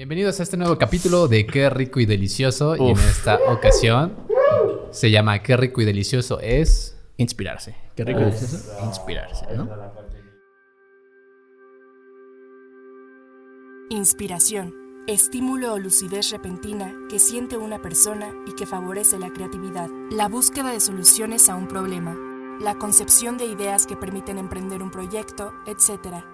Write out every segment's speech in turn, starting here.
Bienvenidos a este nuevo capítulo de Qué rico y delicioso. Y en esta ocasión se llama Qué rico y delicioso es. Inspirarse. Qué rico y delicioso. Inspirarse, ¿no? Inspiración. Estímulo o lucidez repentina que siente una persona y que favorece la creatividad. La búsqueda de soluciones a un problema. La concepción de ideas que permiten emprender un proyecto, etc.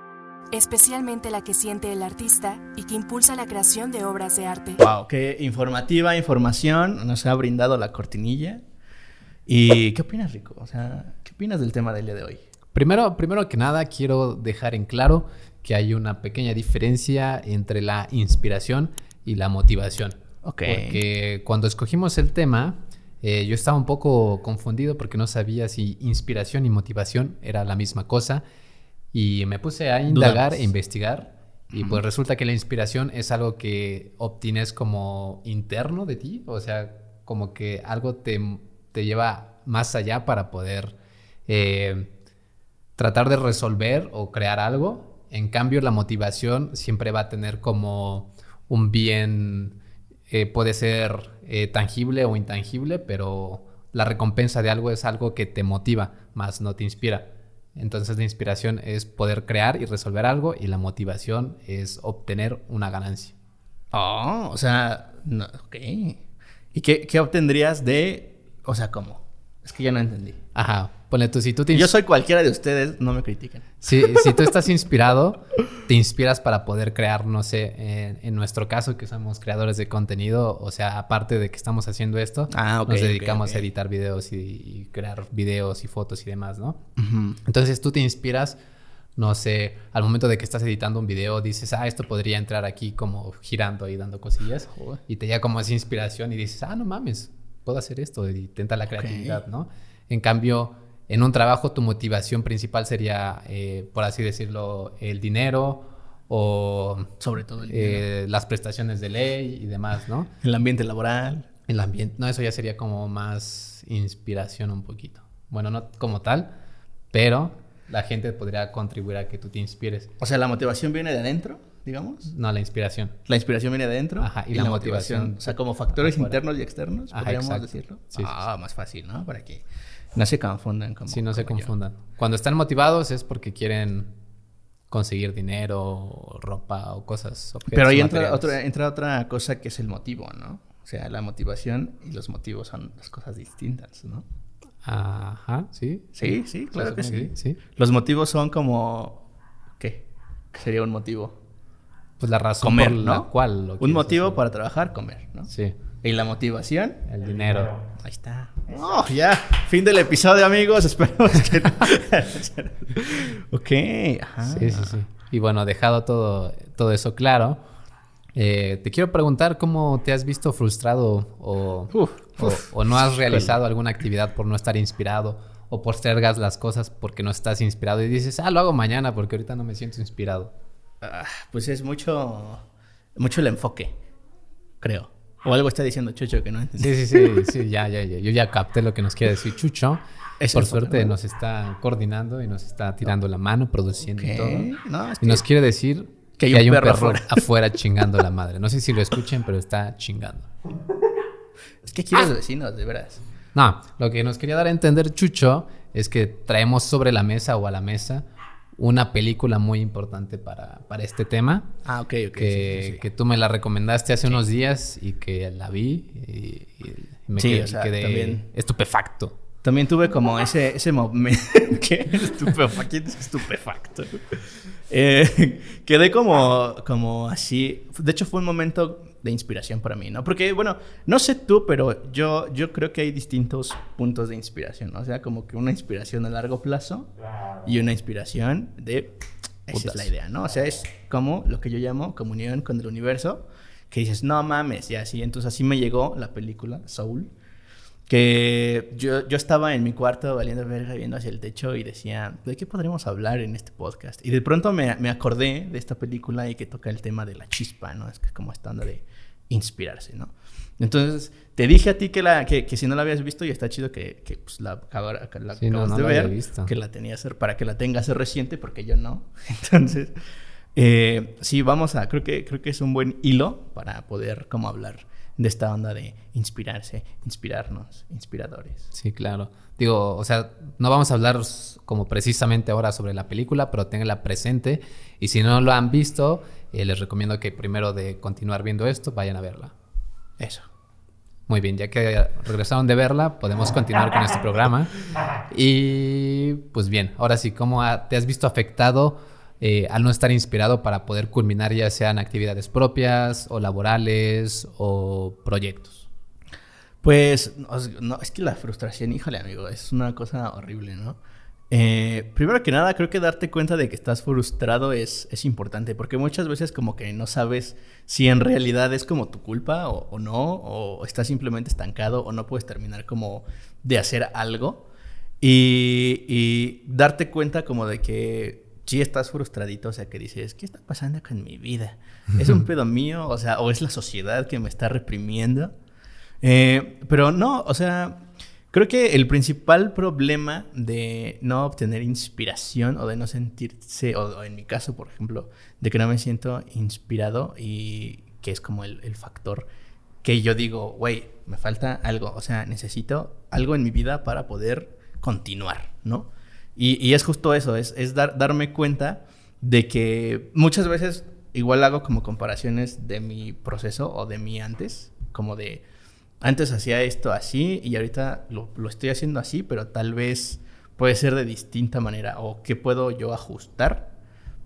Especialmente la que siente el artista y que impulsa la creación de obras de arte. Wow, qué informativa información nos ha brindado la cortinilla. ¿Y qué opinas, Rico? O sea, ¿qué opinas del tema del día de hoy? Primero, primero que nada, quiero dejar en claro que hay una pequeña diferencia entre la inspiración y la motivación. Ok. Porque cuando escogimos el tema, eh, yo estaba un poco confundido porque no sabía si inspiración y motivación era la misma cosa. Y me puse a indagar e investigar. Y pues resulta que la inspiración es algo que obtienes como interno de ti. O sea, como que algo te, te lleva más allá para poder eh, tratar de resolver o crear algo. En cambio, la motivación siempre va a tener como un bien, eh, puede ser eh, tangible o intangible, pero la recompensa de algo es algo que te motiva, más no te inspira. Entonces la inspiración es poder crear y resolver algo y la motivación es obtener una ganancia. Oh, o sea, no, ok. ¿Y qué, qué obtendrías de, o sea, cómo? Es que ya no entendí. Ajá, ponle tú, si tú te Yo soy cualquiera de ustedes, no me critiquen. Si, si tú estás inspirado, te inspiras para poder crear, no sé, en, en nuestro caso que somos creadores de contenido, o sea, aparte de que estamos haciendo esto, Ah, nos dedicamos a editar videos y, y crear videos y fotos y demás, ¿no? Ujú. Entonces tú te inspiras, no sé, al momento de que estás editando un video, dices, ah, esto podría entrar aquí como girando y dando cosillas, Joder. y te llega como esa inspiración y dices, ah, no mames, puedo hacer esto, y tenta la creatividad, ¿no? En cambio, en un trabajo tu motivación principal sería, eh, por así decirlo, el dinero o Sobre todo el, dinero. eh, las prestaciones de ley y demás, ¿no? el ambiente laboral. El ambiente, no, eso ya sería como más inspiración un poquito. Bueno, no como tal, pero la gente podría contribuir a que tú te inspires. O sea, la motivación viene de adentro, digamos. No, la inspiración. La inspiración viene de adentro. Ajá, y la motivación- O sea, como factores internos y externos, Ajá, podríamos exacto. decirlo. Sí, sí, ah, más fácil, ¿no? Para que no se confundan como. Si no se yo. confundan. Cuando están motivados es porque quieren conseguir dinero, o ropa o cosas. objetos Pero ahí entra otra, entra otra cosa que es el motivo, ¿no? O sea, la motivación y los motivos son dos cosas distintas, ¿no? Ajá, sí. Sí, sí, claro que sí. sí. Los motivos son como. ¿Qué? ¿Qué sería un motivo? Pues la razón Comer, por la ¿no? cual lo Un motivo hacer. para trabajar, comer, ¿no? Sí, Y la motivación, el dinero. Ahí está. Oh, ya. Fin del episodio, amigos. Esperemos que. ok. Ajá. Sí, sí, sí. Y bueno, dejado todo, todo eso claro, eh, te quiero preguntar cómo te has visto frustrado o, Uf, o- uf. o no has realizado alguna actividad por no estar inspirado o postergas las cosas porque no estás inspirado y dices, ah, lo hago mañana porque ahorita no me siento inspirado. Ah, pues es mucho. Mucho el enfoque. Creo. O algo está diciendo Chucho que no entendí. Sí, sí, sí, sí, ya, ya, ya. Yo ya capté lo que nos quiere decir Chucho. Es Por suerte nos está coordinando y nos está tirando la mano, produciendo y Ok. todo. No, es Y nos quiere decir Que que hay un perro perro, afuera. afuera chingando la madre. No sé si lo escuchen, pero está chingando. Es que aquí los vecinos, de veras. No, lo que nos quería dar a entender Chucho es que traemos sobre la mesa o a la mesa una película muy importante para, para este tema. Ah, ok, ok. que, sí, sí, sí. que tú me la recomendaste hace unos días y que la vi y, y me Sí, quedé, o sea, quedé también- estupefacto. También tuve como ese, ese momento. ¿Qué? Estupefacto. ¿Quién es estupefacto? Eh, quedé como, como así. De hecho, fue un momento de inspiración para mí, ¿no? Porque, bueno, no sé tú, pero yo, yo creo que hay distintos puntos de inspiración, ¿no? O sea, como que una inspiración a largo plazo y una inspiración de. Esa Putas. es la idea, ¿no? O sea, es como lo que yo llamo comunión con el universo. Que dices, no mames, y así. Entonces, así me llegó la película Soul que yo, yo estaba en mi cuarto valiendo verga viendo hacia el techo y decía, ¿de qué podremos hablar en este podcast? Y de pronto me, me acordé de esta película y que toca el tema de la chispa, ¿no? Es que es como esta onda de inspirarse, ¿no? Entonces, te dije a ti que, la, que, que si no la habías visto y está chido que, que pues, la, ahora la Sí, acabas no de ver, visto. que la tenía ser para que la tengas reciente porque yo no. Entonces, Eh, sí, vamos a, creo que, creo que es un buen hilo para poder como hablar de esta onda de inspirarse, inspirarnos, inspiradores. Sí, claro. Digo, o sea, no vamos a hablar como precisamente ahora sobre la película, pero tenganla presente. Y si no lo han visto, eh, les recomiendo que primero de continuar viendo esto, vayan a verla. Eso. Muy bien, ya que regresaron de verla, podemos continuar con este programa. Y pues bien, ahora sí, ¿cómo te has visto afectado eh, al no estar inspirado para poder culminar ya sean actividades propias o laborales o proyectos? Pues, no, es que la frustración, híjole amigo, es una cosa horrible, ¿no? Eh, primero que nada, creo que darte cuenta de que estás frustrado es, es, importante, porque muchas veces como que no sabes si en realidad es como tu culpa o, no, o estás simplemente estancado o no puedes terminar como de hacer algo. Y, y darte cuenta como de que sí estás frustradito, o sea, que dices, ¿qué está pasando con mi vida? ¿Es un pedo mío? O sea, ¿o es la sociedad que me está reprimiendo? Eh, pero no, o sea, creo que el principal problema de no obtener inspiración o de no sentirse, o, en mi caso, por ejemplo, de que no me siento inspirado y que es como el, el factor que yo digo, güey, me falta algo, o sea, necesito algo en mi vida para poder continuar, ¿no? Y, es justo eso, es, es dar, darme cuenta de que muchas veces igual hago como comparaciones de mi proceso o de mi antes, como de antes hacía esto así y ahorita lo, estoy haciendo así, pero tal vez puede ser de distinta manera o qué puedo yo ajustar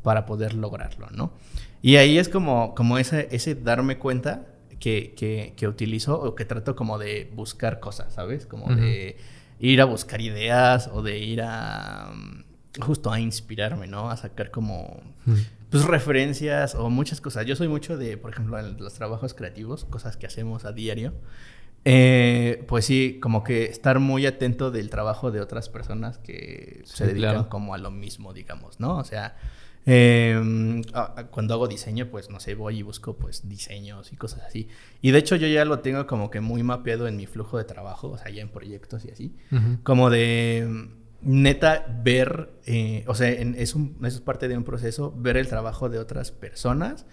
para poder lograrlo, ¿no? Y ahí es como, como ese, ese darme cuenta que, que, que utilizo o que trato como de buscar cosas, ¿sabes? Como de ir a buscar ideas o de ir a mm, justo a inspirarme, ¿no? A sacar como pues referencias o muchas cosas. Yo soy mucho de, por ejemplo, en los trabajos creativos, cosas que hacemos a diario. Eh, pues sí, como que estar muy atento del trabajo de otras personas que se dedican como a lo mismo, digamos, ¿no? O sea, eh, cuando hago diseño, pues no sé, voy y busco pues diseños y cosas así. Y de hecho yo ya lo tengo como que muy mapeado en mi flujo de trabajo, o sea, ya en proyectos y así. Como de neta ver, eh, o sea, es, un, eso es parte de un proceso, ver el trabajo de otras personas,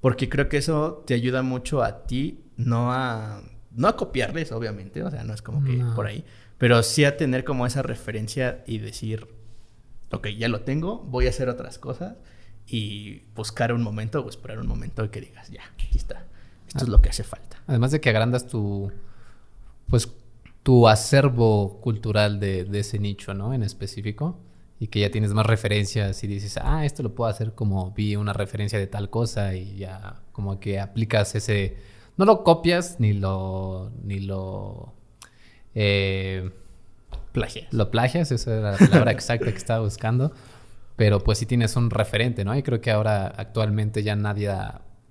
porque creo que eso te ayuda mucho a ti, no a, no a copiarles, obviamente, o sea, no es como que por ahí, pero sí a tener como esa referencia y decir, ok, ya lo tengo, voy a hacer otras cosas y buscar un momento o esperar un momento que digas, ya, aquí está. Esto es lo que hace falta. Además de que agrandas tu, pues, tu acervo cultural de, ese nicho, ¿no? En específico. Y que ya tienes más referencias y dices, ah, esto lo puedo hacer como vi una referencia de tal cosa y ya como que aplicas ese... No lo copias ni lo... ni lo... Eh, Plagias. Lo plagias, esa era la palabra exacta que estaba buscando. Pero pues sí tienes un referente, ¿no? Y creo que ahora actualmente ya nadie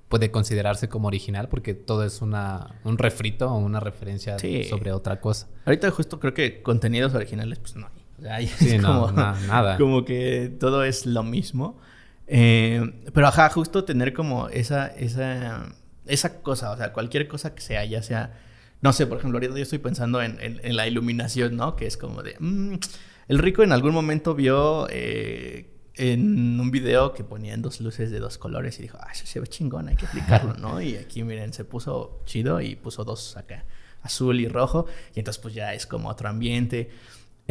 puede considerarse como original porque todo es una, un refrito o una referencia sobre otra cosa. Ahorita justo creo que contenidos originales pues no hay. sí, no, como, nada. Como que todo es lo mismo. Eh, pero ajá, justo tener como esa, esa, esa cosa, o sea, cualquier cosa que sea, ya sea no sé, por ejemplo, ahorita yo estoy pensando en, la iluminación, ¿no? Que es como de... Mm, el rico en algún momento vio eh, en un video que ponían dos luces de dos colores y dijo, ah, eso se ve chingón, hay que aplicarlo, ¿no? Y aquí, miren, se puso chido y puso dos acá, azul y rojo. Y entonces pues ya es como otro ambiente.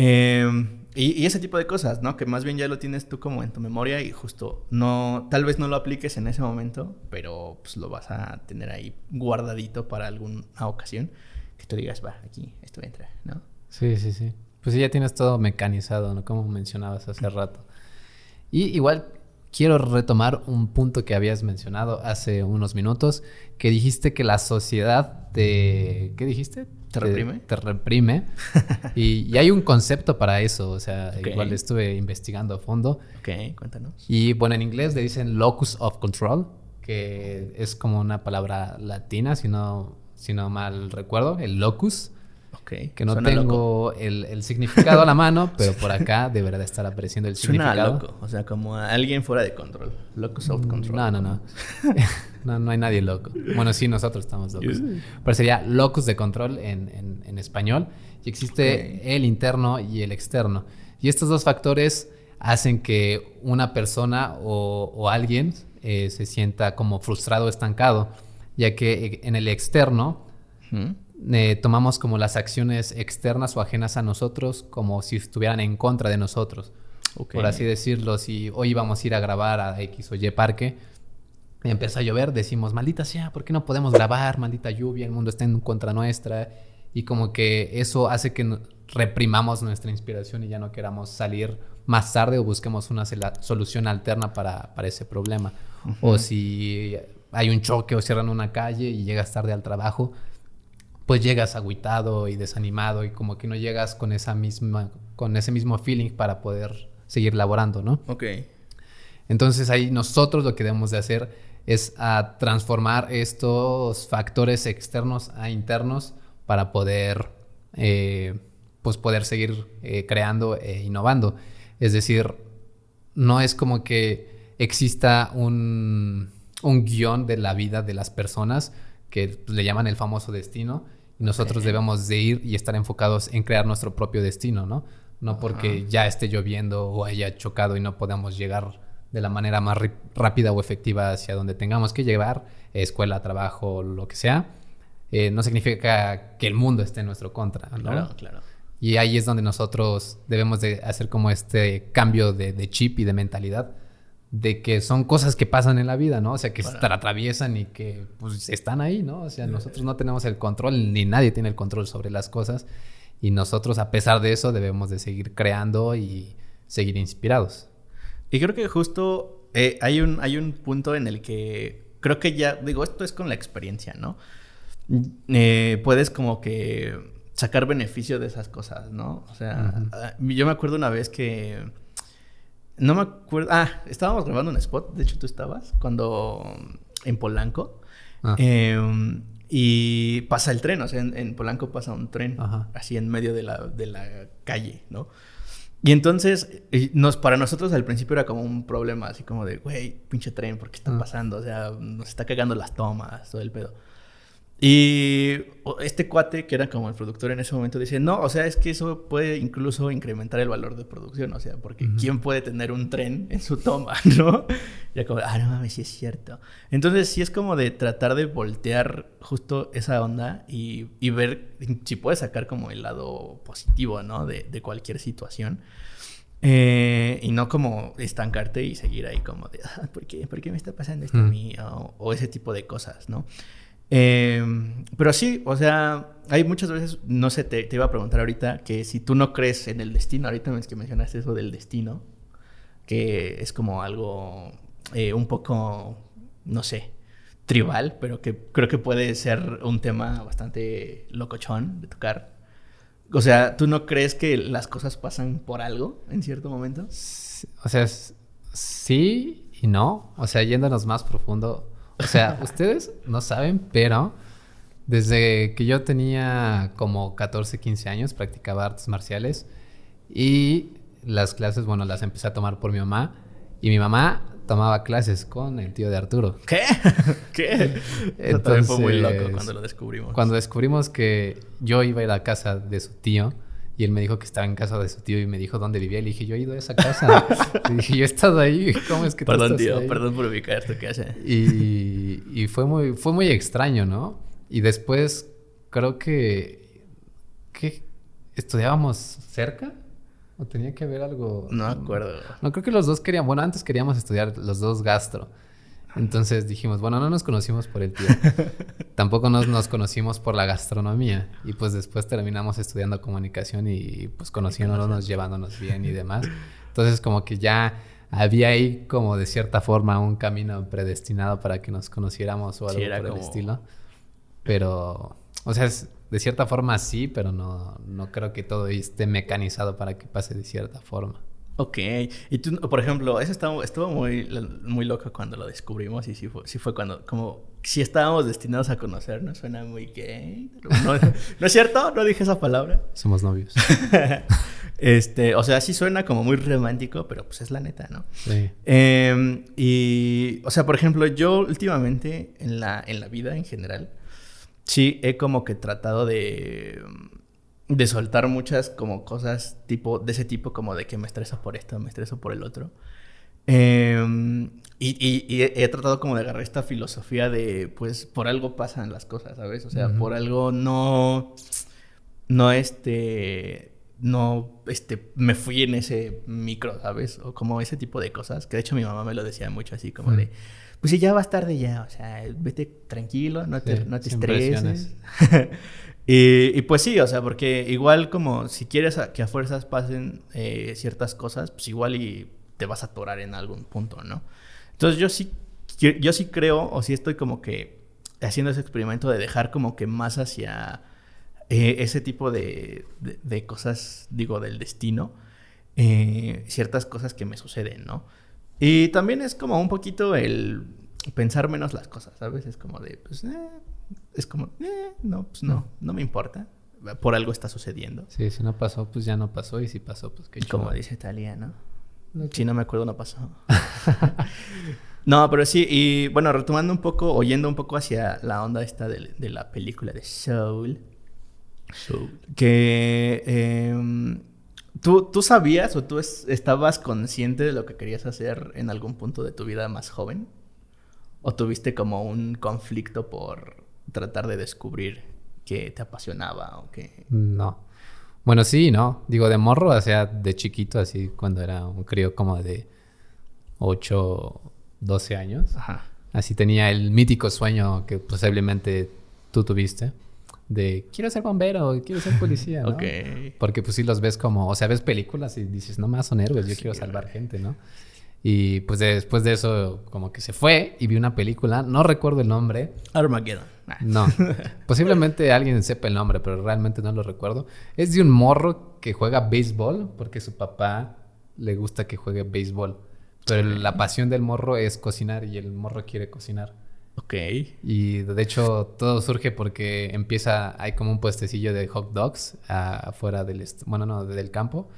Em, y, ese tipo de cosas, ¿no? Que más bien ya lo tienes tú como en tu memoria y justo no, tal vez no lo apliques en ese momento, pero pues lo vas a tener ahí guardadito para alguna ocasión que tú digas, va, aquí esto entra, ¿no? Sí, sí, sí. Pues ya tienes todo mecanizado, ¿no? Como mencionabas hace rato. Y igual quiero retomar un punto que habías mencionado hace unos minutos, que dijiste que la sociedad te... ¿Qué dijiste? ¿Te reprime? Te, reprime. y, hay un concepto para eso, o sea, igual estuve investigando a fondo. Ok, cuéntanos. Y bueno, en inglés le dicen locus of control, que es como una palabra latina, si no, si no mal recuerdo, el locus. Okay. Que no tengo el, significado a la mano, pero por acá deberá estar apareciendo el Suena significado. loco, o sea, como alguien fuera de control. Locus of control. No, no, no. no, no hay nadie loco. Bueno, sí, nosotros estamos locos. Pero sería locus de control en, en, español. Y existe el interno y el externo. Y estos dos factores hacen que una persona o, o alguien eh, se sienta como frustrado o estancado, ya que en el externo eh, tomamos como las acciones externas o ajenas a nosotros como si estuvieran en contra de nosotros. Por así decirlo, si hoy vamos a ir a grabar a X o Y parque, empieza a llover, decimos, maldita sea, ¿por qué no podemos grabar? Maldita lluvia, el mundo está en contra nuestra. Y como que eso hace que reprimamos nuestra inspiración y ya no queramos salir más tarde o busquemos una solución alterna para, ese problema. O si hay un choque o cierran una calle y llegas tarde al trabajo, pues llegas agüitado y desanimado y como que no llegas con esa misma, con ese mismo feeling para poder seguir laborando, ¿no? Ok. Entonces ahí nosotros lo que debemos de hacer es a transformar estos factores externos a internos para poder, eh, pues poder seguir eh, creando e innovando. Es decir, no es como que exista un, un guion de la vida de las personas que le llaman el famoso destino nosotros debemos de ir y estar enfocados en crear nuestro propio destino, ¿no? No porque ya esté lloviendo o haya chocado y no podamos llegar de la manera más rápida o efectiva hacia donde tengamos que llevar, escuela, trabajo, lo que sea, eh, no significa que el mundo esté en nuestro contra, ¿no? Claro, claro. Y ahí es donde nosotros debemos de hacer como este cambio de, chip y de mentalidad de que son cosas que pasan en la vida, ¿no? O sea, que se atraviesan y que pues están ahí, ¿no? O sea, nosotros no tenemos el control, ni nadie tiene el control sobre las cosas y nosotros a pesar de eso debemos de seguir creando y seguir inspirados. Y creo que justo eh, hay, un, hay un punto en el que creo que ya, digo, esto es con la experiencia, ¿no? Eh, puedes como que sacar beneficio de esas cosas, ¿no? O sea, ah, yo me acuerdo una vez que... No me acuerdo... Ah, estábamos grabando un spot, de hecho tú estabas, cuando... En Polanco. Ah. Em, y pasa el tren, o sea, en, Polanco pasa un tren, así en medio de la, de la calle, ¿no? Y entonces, nos, para nosotros al principio era como un problema, así como de, güey, pinche tren, ¿por qué está ah. pasando? O sea, nos está cagando las tomas, todo el pedo. Y este cuate, que era como el productor en ese momento, dice, no, o sea, es que eso puede incluso incrementar el valor de producción, o sea, porque ¿quién puede tener un tren en su toma, no? Y como, ah, no mames, sí es cierto. Entonces, sí es como de tratar de voltear justo esa onda y, y ver si puedes sacar como el lado positivo, ¿no? De, de cualquier situación. Eh, y no como estancarte y seguir ahí como de, ah, ¿por, qué? ¿por qué me está pasando esto a mí? O, o ese tipo de cosas, ¿no? Em, pero sí, o sea, hay muchas veces, no sé, te, iba a preguntar ahorita que si tú no crees en el destino, ahorita es que mencionaste eso del destino, que es como algo eh, un poco, no sé, tribal, pero que creo que puede ser un tema bastante locochón de tocar. O sea, ¿tú no crees que las cosas pasan por algo en cierto momento? O sea, sí y no. O sea, yéndonos más profundo, o sea, ustedes no saben, pero desde que yo tenía como 14, 15 años practicaba artes marciales y las clases, bueno, las empecé a tomar por mi mamá y mi mamá tomaba clases con el tío de Arturo. ¿Qué? ¿Qué? Entonces, fue muy loco cuando lo descubrimos. Cuando descubrimos que yo iba a ir a casa de su tío, y él me dijo que estaba en casa de su tío y me dijo dónde vivía. Le dije, yo he ido a esa casa. le dije, yo he estado ahí. ¿Cómo es que tú Perdón, tío. Perdón por ubicar esto que hace. Y, y, fue, muy, fue muy extraño, ¿no? Y después creo que... ¿Qué? ¿Estudiábamos cerca? ¿O tenía que haber algo...? No me acuerdo. No, creo que los dos querían... Bueno, antes queríamos estudiar los dos gastro. Entonces dijimos, bueno, no nos conocimos por el tío. Tampoco nos, nos conocimos por la gastronomía. Y pues después terminamos estudiando comunicación y pues conociéndonos, llevándonos bien y demás. Entonces como que ya había ahí como de cierta forma un camino predestinado para que nos conociéramos o algo por el estilo. Pero, o sea, de cierta forma sí, pero no, no creo que todo esté mecanizado para que pase de cierta forma. Ok. Y tú, por ejemplo, eso estuvo, estuvo muy, muy loco cuando lo descubrimos y sí fue, sí fue cuando, como, si estábamos destinados a conocernos, suena muy gay. No, ¿No es cierto? No dije esa palabra. Somos novios. este, o sea, sí suena como muy romántico, pero pues es la neta, ¿no? Sí. Em, y, o sea, por ejemplo, yo últimamente en la, en la vida en general, sí he como que tratado de de soltar muchas como cosas tipo de ese tipo como de que me estreso por esto, me estreso por el otro. Em, y, y- y he, tratado como de agarrar esta filosofía de, pues, por algo pasan las cosas, ¿sabes? O sea, por algo no, no, este, no, este, me fui en ese micro, ¿sabes? O como ese tipo de cosas, que de hecho mi mamá me lo decía mucho así, como de, pues si ya va a tarde ya, o sea, vete tranquilo, no te, Sí, no te estreses. y, pues sí, o sea, porque igual como si quieres que a fuerzas pasen eh, ciertas cosas, pues igual y te vas a atorar en algún punto, ¿no? Entonces yo sí, yo sí creo, o sí estoy como que haciendo ese experimento de dejar como que más hacia eh, ese tipo de, de- de cosas, digo, del destino, eh, ciertas cosas que me suceden, ¿no? Y también es como un poquito el pensar menos las cosas, ¿sabes? Es como de, pues, eh, es como, eh, no, pues no, no me importa. Por algo está sucediendo. Sí, si no pasó, pues ya no pasó. Y si pasó, pues qué Como chulo. dice Talía, ¿no? Si no me acuerdo, no pasó. no, pero sí, y bueno, retomando un poco, oyendo un poco hacia la onda esta de, de la película de Soul. Que em, ¿tú, tú sabías o tú es- estabas consciente de lo que querías hacer en algún punto de tu vida más joven? ¿O tuviste como un conflicto por tratar de descubrir qué te apasionaba o qué? No. Bueno, sí, no. Digo, de morro, o sea, de chiquito, así, cuando era un crío como de 8, 12 años. Ajá. Así tenía el mítico sueño que posiblemente tú tuviste. De, quiero ser bombero, quiero ser policía, ¿no? Ok. Porque pues sí los ves como, o sea, ves películas y dices, no más son héroes, yo Sí, quiero salvar gente, ¿no? Y pues después de eso como que se fue y vi una película, no recuerdo el nombre, Armageddon. No, posiblemente alguien sepa el nombre, pero realmente no lo recuerdo. Es de un morro que juega béisbol porque su papá le gusta que juegue béisbol, pero la pasión del morro es cocinar y el morro quiere cocinar. Ok. Y de hecho todo surge porque empieza, hay como un puestecillo de hot dogs afuera del, bueno, no, del campo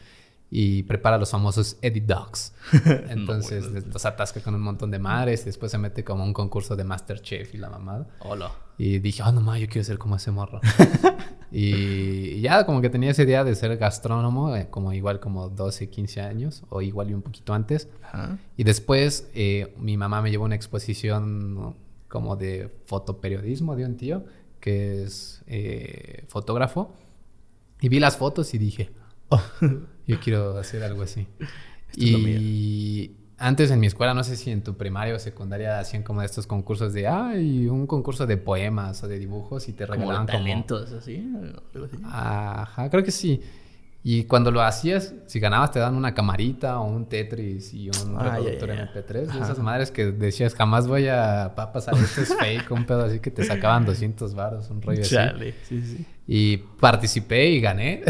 y prepara los famosos Eddie Dogs. Entonces bueno. les- los atasca con un montón de madres y después se mete como un concurso de Masterchef y la mamada. Hola. Y dije, oh no ma, yo quiero ser como ese morro. y ya como que tenía esa idea de ser gastrónomo, eh, como igual como 12, 15 años o igual y un poquito antes. Ajá. Y después eh, mi mamá me llevó a una exposición ¿no? como de fotoperiodismo de un tío que es eh, fotógrafo. Y vi las fotos y dije, oh, yo quiero hacer algo así. Esto y antes en mi escuela, no sé si en tu primaria o secundaria hacían como estos concursos de, ay, un concurso de poemas o de dibujos y te regalaban como... talentos, así. algo así. Ajá, creo que sí. Y cuando lo hacías, si ganabas te dan una camarita o un Tetris y un Ah, reproductor ya, ya. MP3. De Ajá. esas madres que decías, jamás voy a, pasar, esto es fake, un pedo así que te sacaban 200 varos, un rollo así. Chale. Sí, sí. Y participé y gané.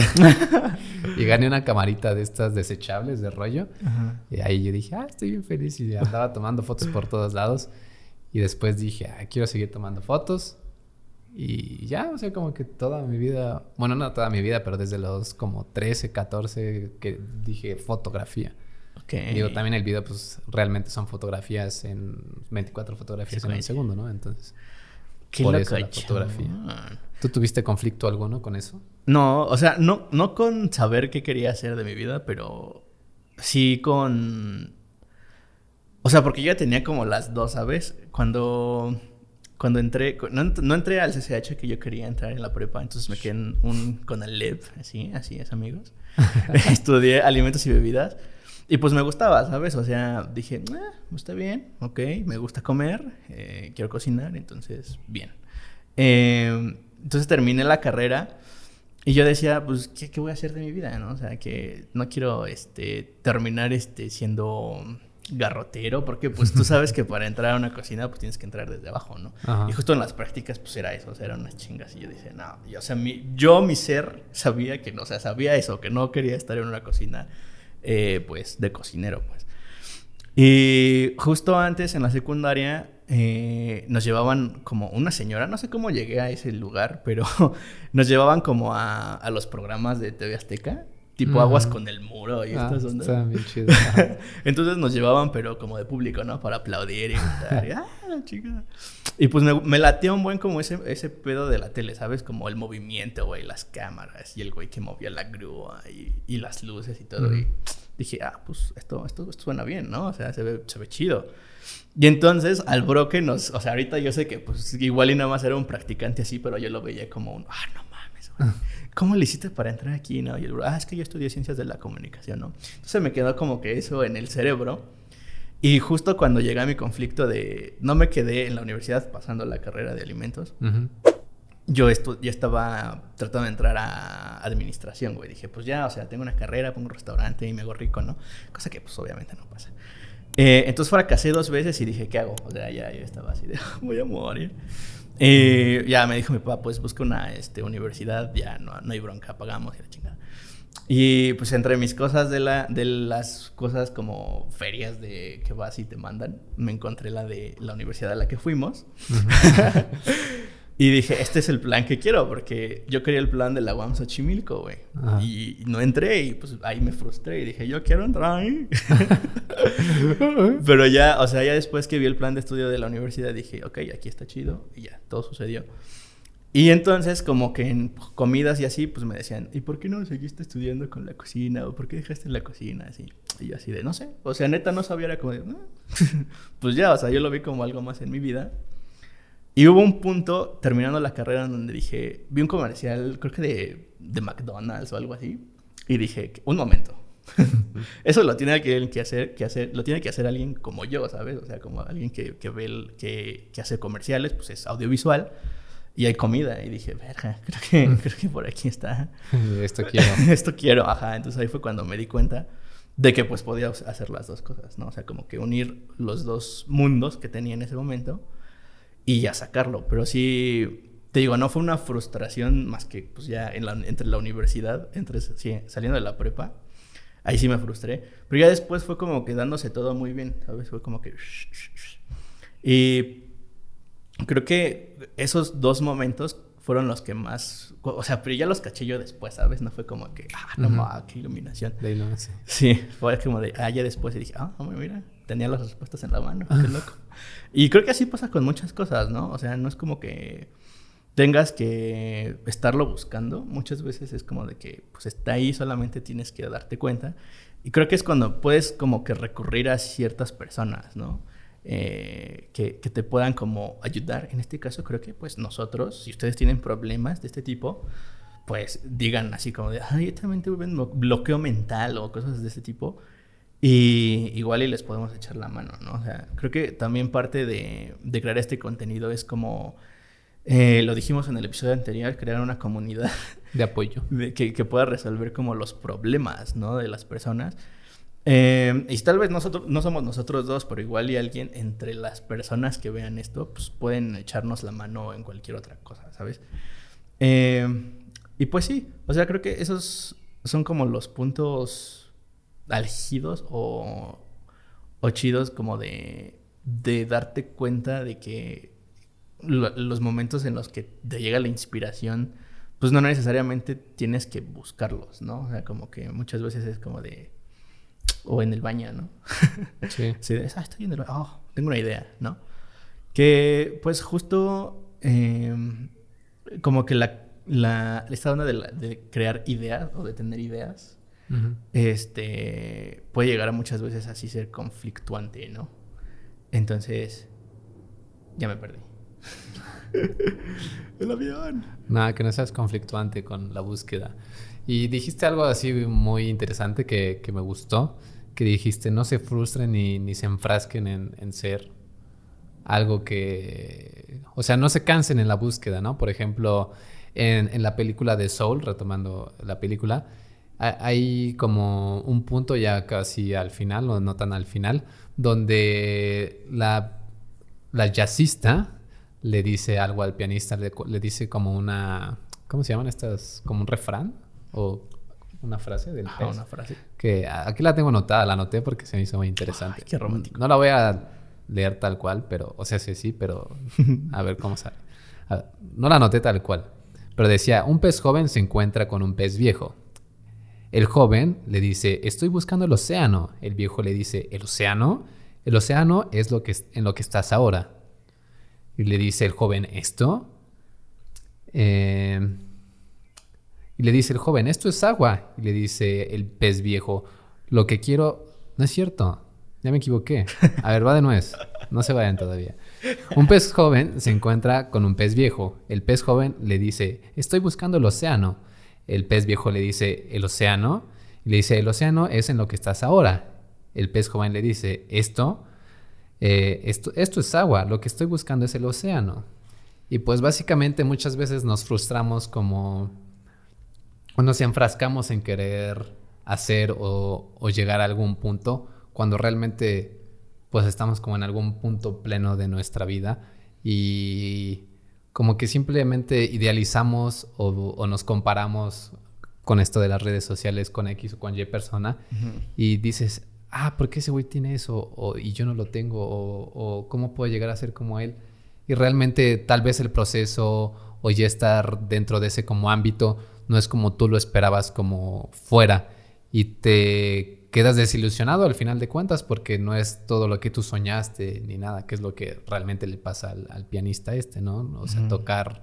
y gané una camarita de estas desechables de rollo. Ajá. Y ahí yo dije, ah, estoy bien feliz. Y andaba tomando fotos por todos lados. Y después dije, ah, quiero seguir tomando fotos. Y ya, o sea, como que toda mi vida, bueno, no toda mi vida, pero desde los como 13, 14 que dije fotografía. Ok. Digo, también el video, pues realmente son fotografías en 24 fotografías en un segundo, ¿no? Entonces, Qué por eso la fotografía. ¿tú tuviste conflicto alguno con eso? No, o sea, no, no con saber qué quería hacer de mi vida, pero sí con... O sea, porque yo ya tenía como las dos, ¿sabes? Cuando, cuando entré, no, no entré al CCH que yo quería entrar en la prepa, entonces me quedé en un con el LEP, así, así es, amigos. Estudié alimentos y bebidas y pues me gustaba, ¿sabes? O sea, dije, "Ah, está bien, ok, me gusta comer, eh, quiero cocinar, entonces, bien. Eh, entonces terminé la carrera y yo decía, pues, ¿qué, qué voy a hacer de mi vida? ¿no? O sea, que no quiero este, terminar este, siendo garrotero, porque pues tú sabes que para entrar a una cocina pues tienes que entrar desde abajo, ¿no? Ajá. Y justo en las prácticas pues era eso, o sea, eran unas chingas y yo dije, no, y, o sea, mi, yo mi ser sabía que no, o sea, sabía eso, que no quería estar en una cocina eh, pues de cocinero, pues. Y justo antes en la secundaria eh, nos llevaban como una señora, no sé cómo llegué a ese lugar, pero nos llevaban como a, a los programas de TV Azteca, tipo. Aguas con el Muro y Ah, estas ondas. está bien chido. Ajá. Entonces nos llevaban, pero como de público, ¿no? Para aplaudir y gritar. y, ¡Ah, la chica! Y pues me, me latía un buen como ese, ese pedo de la tele, ¿sabes? Como el movimiento, güey, las cámaras y el güey que movía la grúa y, y las luces y todo. Y. Dije, ah, pues esto, esto, suena bien, ¿no? O sea, se ve, se ve chido. Y entonces al broque nos, o sea, ahorita yo sé que pues igual y nada más era un practicante así, pero yo lo veía como un, ah, no. ¿Cómo le hiciste para entrar aquí, no? Y el bro, ah, es que yo estudié ciencias de la comunicación, ¿no? Entonces me quedó como que eso en el cerebro. Y justo cuando llegué a mi conflicto de, no me quedé en la universidad pasando la carrera de alimentos. Yo ya estaba tratando de entrar a administración, güey. Dije, pues ya, o sea, tengo una carrera, pongo un restaurante y me hago rico, ¿no? Cosa que pues obviamente no pasa. Eh, entonces fracasé dos veces y dije, ¿qué hago? O sea, ya yo estaba así de, voy a morir. Eh, ya me dijo mi papá, pues busca una este, universidad, ya no, no hay bronca, pagamos y la chingada. Y pues entre mis cosas de, la, de las cosas como ferias de que vas y te mandan, me encontré la de la universidad a la que fuimos. Y dije, este es el plan que quiero, porque yo quería el plan de la UAM Xochimilco, güey. Y no entré y pues ahí me frustré y dije, yo quiero entrar ahí. Pero ya, o sea, ya después que vi el plan de estudio de la universidad dije, ok, aquí está chido y ya, todo sucedió. Y entonces, como que en comidas y así, pues me decían, ¿y por qué no seguiste estudiando con la cocina? ¿O por qué dejaste la cocina? Así. Y yo así de, no sé. O sea, neta no sabía, era como de, pues ya, o sea, yo lo vi como algo más en mi vida. Y hubo un punto, terminando la carrera, donde dije, vi un comercial, creo que de, de McDonald's o algo así, y dije, un momento. Eso lo tiene que, que, hacer, que hacer, lo tiene que hacer alguien como yo, ¿sabes? O sea, como alguien que, que ve, el, que, que hace comerciales, pues es audiovisual y hay comida. Y dije, verga, creo que, creo que por aquí está. Esto quiero. Esto quiero, ajá. Entonces ahí fue cuando me di cuenta de que pues podía hacer las dos cosas, ¿no? O sea, como que unir los dos mundos que tenía en ese momento y ya sacarlo. Pero sí, te digo, no fue una frustración más que pues ya en la, entre la universidad, entre sí, saliendo de la prepa. Ahí sí me frustré. Pero ya después fue como quedándose todo muy bien, ¿sabes? Fue como que... Y creo que esos dos momentos fueron los que más... O sea, pero ya los caché yo después, ¿sabes? No fue como que, ah, no, qué iluminación. Iluminación. Sí, fue como de, ah, ya después y dije, ah, mira, tenía las respuestas en la mano, qué loco. Y creo que así pasa con muchas cosas, ¿no? O sea, no es como que tengas que estarlo buscando. Muchas veces es como de que pues está ahí, solamente tienes que darte cuenta. Y creo que es cuando puedes como que recurrir a ciertas personas, ¿no? Eh, que, que, te puedan como ayudar. En este caso creo que pues nosotros, si ustedes tienen problemas de este tipo, pues digan así como de, ay, yo también tuve bloqueo mental o cosas de este tipo. Y igual y les podemos echar la mano, ¿no? O sea, creo que también parte de, de crear este contenido es como, eh, lo dijimos en el episodio anterior, crear una comunidad. De apoyo. De, que, que, pueda resolver como los problemas, ¿no? De las personas. Eh, y tal vez nosotros, no somos nosotros dos, pero igual y alguien entre las personas que vean esto, pues pueden echarnos la mano en cualquier otra cosa, ¿sabes? Eh, y pues sí, o sea, creo que esos son como los puntos álgidos o, o chidos como de, de darte cuenta de que los momentos en los que te llega la inspiración, pues no necesariamente tienes que buscarlos, ¿no? O sea, como que muchas veces es como de... O en el baño, ¿no? Sí. sí ah, estoy en el baño. Oh, tengo una idea, ¿no? Que pues justo em, como que la, la, esta onda de, de crear ideas o de tener ideas este, puede llegar a muchas veces así ser conflictuante, ¿no? Entonces, ya me perdí. El avión. Nada, que no seas conflictuante con la búsqueda. Y dijiste algo así muy interesante que, me gustó, que dijiste, no se frustren ni, ni se enfrasquen en, ser algo que, o sea, no se cansen en la búsqueda, ¿no? Por ejemplo, en, en la película de Soul, retomando la película, hay como un punto ya casi al final, o no tan al final, donde la, la jazzista le dice algo al pianista, le, dice como una, ¿cómo se llaman estas? Como un refrán o una frase del ah, una frase. Que aquí la tengo anotada, la anoté porque se me hizo muy interesante. qué romántico. No la voy a leer tal cual, pero, o sea, sí, sí, pero a ver cómo sale. no la anoté tal cual, pero decía, un pez joven se encuentra con un pez viejo. El joven le dice, estoy buscando el océano. El viejo le dice, ¿el océano? El océano es lo que, en lo que estás ahora. Y le dice el joven, ¿esto? Eh, y le dice el joven, esto es agua. Y le dice el pez viejo, lo que quiero... No es cierto, ya me equivoqué. A ver, va de nuez. No se vayan todavía. Un pez joven se encuentra con un pez viejo. El pez joven le dice, estoy buscando el océano. El pez viejo le dice, ¿el océano? Y le dice, el océano es en lo que estás ahora. El pez joven le dice, esto, eh, esto, esto es agua, lo que estoy buscando es el océano. Y pues básicamente muchas veces nos frustramos como, o nos enfrascamos en querer hacer o, o llegar a algún punto cuando realmente pues estamos como en algún punto pleno de nuestra vida y como que simplemente idealizamos o, nos comparamos con esto de las redes sociales con X o con Y persona y dices, ah, ¿por qué ese güey tiene eso? O, y yo no lo tengo, o, cómo puedo llegar a ser como él. Y realmente tal vez el proceso o ya estar dentro de ese como ámbito no es como tú lo esperabas como fuera y te quedas desilusionado al final de cuentas porque no es todo lo que tú soñaste ni nada, que es lo que realmente le pasa al, pianista este, ¿no? O sea, tocar